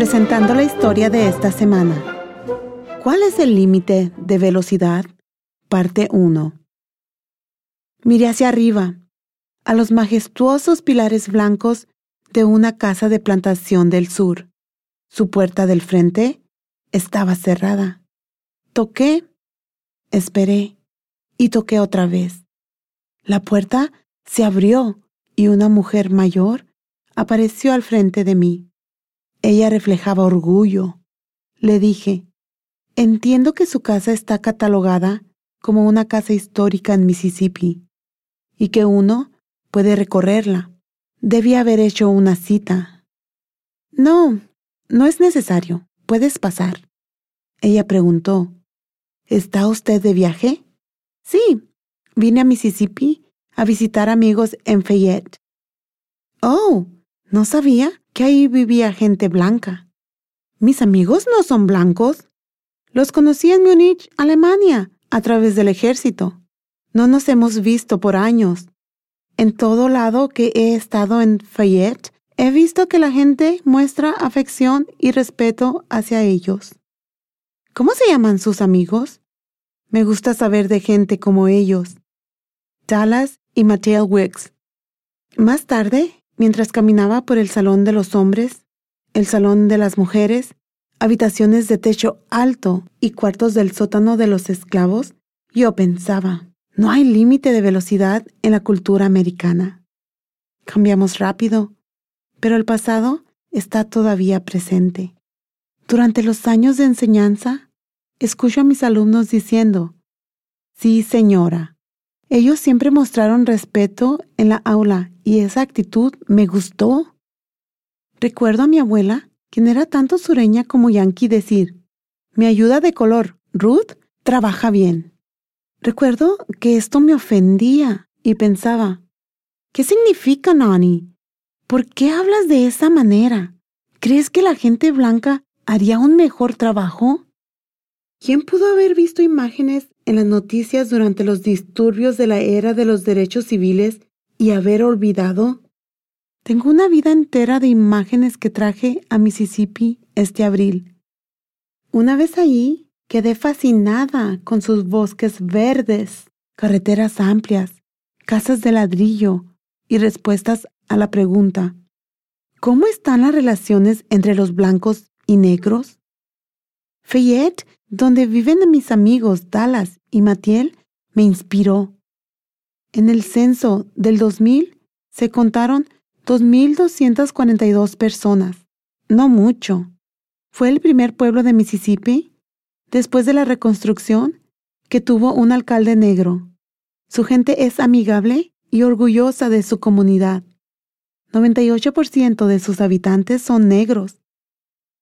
presentando la historia de esta semana. ¿Cuál es el límite de velocidad? Parte 1. Miré hacia arriba, a los majestuosos pilares blancos de una casa de plantación del sur. Su puerta del frente estaba cerrada. Toqué, esperé y toqué otra vez. La puerta se abrió y una mujer mayor apareció al frente de mí. Ella reflejaba orgullo. Le dije, entiendo que su casa está catalogada como una casa histórica en Mississippi y que uno puede recorrerla. Debía haber hecho una cita. No, no es necesario. Puedes pasar. Ella preguntó, ¿Está usted de viaje? Sí, vine a Mississippi a visitar amigos en Fayette. Oh, no sabía ahí vivía gente blanca. Mis amigos no son blancos. Los conocí en Múnich, Alemania, a través del ejército. No nos hemos visto por años. En todo lado que he estado en Fayette, he visto que la gente muestra afección y respeto hacia ellos. ¿Cómo se llaman sus amigos? Me gusta saber de gente como ellos. Dallas y Mateo Wicks. Más tarde, mientras caminaba por el salón de los hombres, el salón de las mujeres, habitaciones de techo alto y cuartos del sótano de los esclavos, yo pensaba, no hay límite de velocidad en la cultura americana. Cambiamos rápido, pero el pasado está todavía presente. Durante los años de enseñanza, escucho a mis alumnos diciendo, sí señora. Ellos siempre mostraron respeto en la aula y esa actitud me gustó. Recuerdo a mi abuela, quien era tanto sureña como yankee, decir, mi ayuda de color, Ruth, trabaja bien. Recuerdo que esto me ofendía y pensaba, ¿qué significa, Nani? ¿Por qué hablas de esa manera? ¿Crees que la gente blanca haría un mejor trabajo? ¿Quién pudo haber visto imágenes en las noticias durante los disturbios de la era de los derechos civiles y haber olvidado? Tengo una vida entera de imágenes que traje a Mississippi este abril. Una vez allí, Quedé fascinada con sus bosques verdes, carreteras amplias, casas de ladrillo y respuestas a la pregunta, ¿cómo están las relaciones entre los blancos y negros? Fayette, donde viven mis amigos Dallas y Matiel, me inspiró. En el censo del 2000 se contaron 2.242 personas, no mucho. Fue el primer pueblo de Mississippi después de la reconstrucción, que tuvo un alcalde negro. Su gente es amigable y orgullosa de su comunidad. 98% de sus habitantes son negros.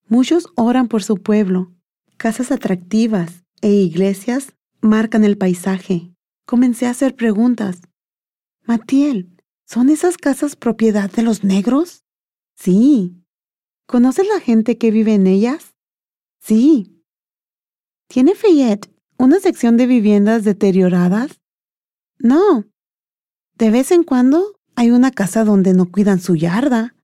Muchos oran por su pueblo. Casas atractivas e iglesias marcan el paisaje. Comencé a hacer preguntas. Matiel, ¿son esas casas propiedad de los negros? Sí. ¿Conoces la gente que vive en ellas? Sí. ¿Tiene Fayette una sección de viviendas deterioradas? No. De vez en cuando hay una casa donde no cuidan su yarda.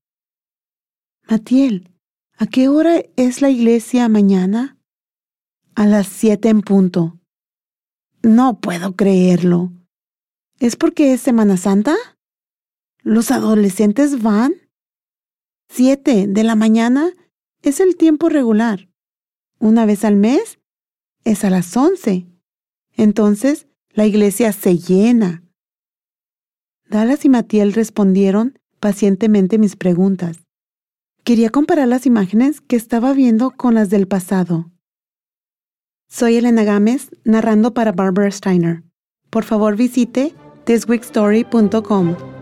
Matiel, ¿a qué hora es la iglesia mañana? A las siete en punto. No puedo creerlo. ¿Es porque es Semana Santa? ¿Los adolescentes van? Siete de la mañana es el tiempo regular. Una vez al mes es a las once. Entonces la iglesia se llena. Dallas y Matiel respondieron pacientemente mis preguntas. Quería comparar las imágenes que estaba viendo con las del pasado. Soy Elena Gámez, narrando para Barbara Steiner. Por favor visite thisweekstory.com.